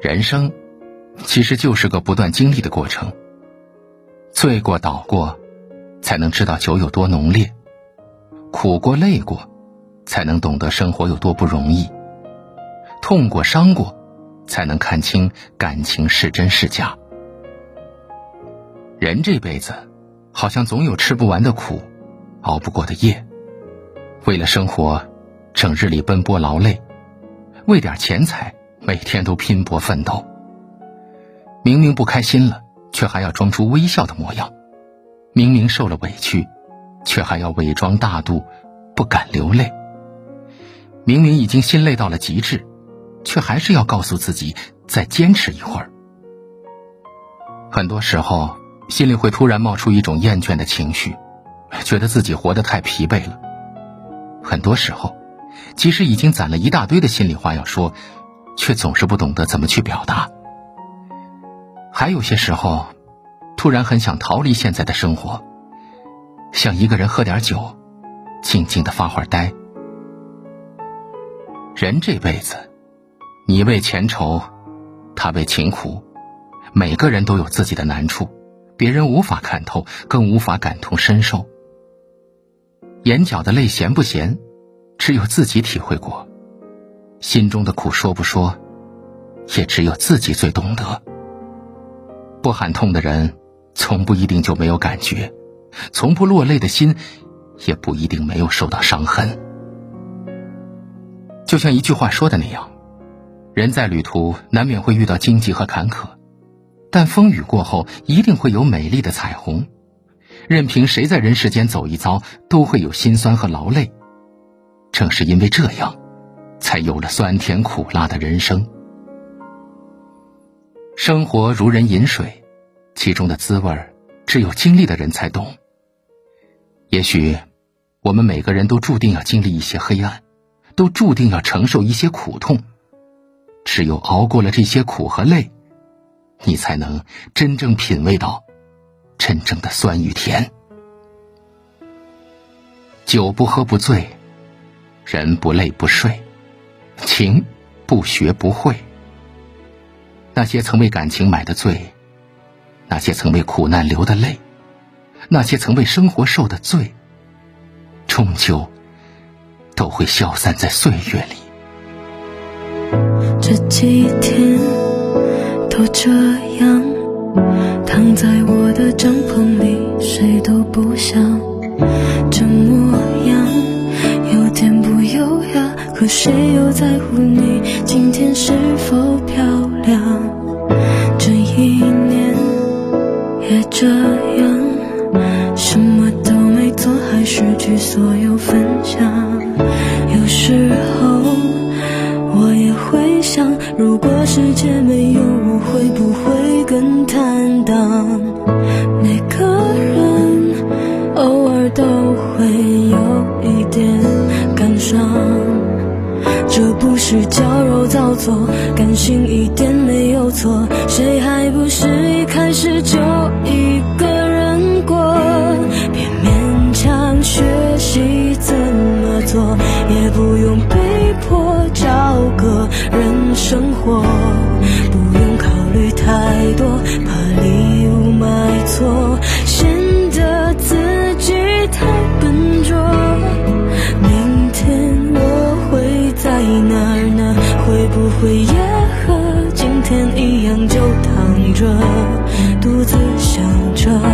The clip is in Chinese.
人生其实就是个不断经历的过程，醉过倒过，才能知道酒有多浓烈；苦过累过，才能懂得生活有多不容易；痛过伤过，才能看清感情是真是假。人这辈子，好像总有吃不完的苦，熬不过的夜。为了生活，整日里奔波劳累；为点钱财，每天都拼搏奋斗。明明不开心了，却还要装出微笑的模样；明明受了委屈，却还要伪装大度，不敢流泪。明明已经心累到了极致，却还是要告诉自己再坚持一会儿。很多时候。心里会突然冒出一种厌倦的情绪，觉得自己活得太疲惫了。很多时候，即使已经攒了一大堆的心里话要说，却总是不懂得怎么去表达。还有些时候，突然很想逃离现在的生活，想一个人喝点酒，静静的发会呆。人这辈子，你为钱愁，他为情苦，每个人都有自己的难处。别人无法看透，更无法感同身受。眼角的泪咸不咸，只有自己体会过；心中的苦说不说，也只有自己最懂得。不喊痛的人，从不一定就没有感觉；从不落泪的心，也不一定没有受到伤痕。就像一句话说的那样，人在旅途难免会遇到荆棘和坎坷。但风雨过后，一定会有美丽的彩虹。任凭谁在人世间走一遭，都会有心酸和劳累。正是因为这样，才有了酸甜苦辣的人生。生活如人饮水，其中的滋味只有经历的人才懂。也许，我们每个人都注定要经历一些黑暗，都注定要承受一些苦痛。只有熬过了这些苦和累。你才能真正品味到真正的酸与甜。酒不喝不醉，人不累不睡，情不学不会。那些曾为感情买的醉，那些曾为苦难流的泪，那些曾为生活受的罪，终究都会消散在岁月里。这几天。都这样，躺在我的帐篷里，谁都不想。这模可谁又在乎你今天是否漂亮？这一年也这样，什么都没做，还失去所有分享。有时候我也会想，如果世界没有我。会不会更坦荡？每个人偶尔都会有一点感伤，这不是矫揉造作，感性一点没有错。谁还不是一开始就一个人过？别勉强学习怎么做，也不用被迫找个人生活。不用考虑太多，怕在哪儿呢？会不会也和今天一样，就躺着，独自想着。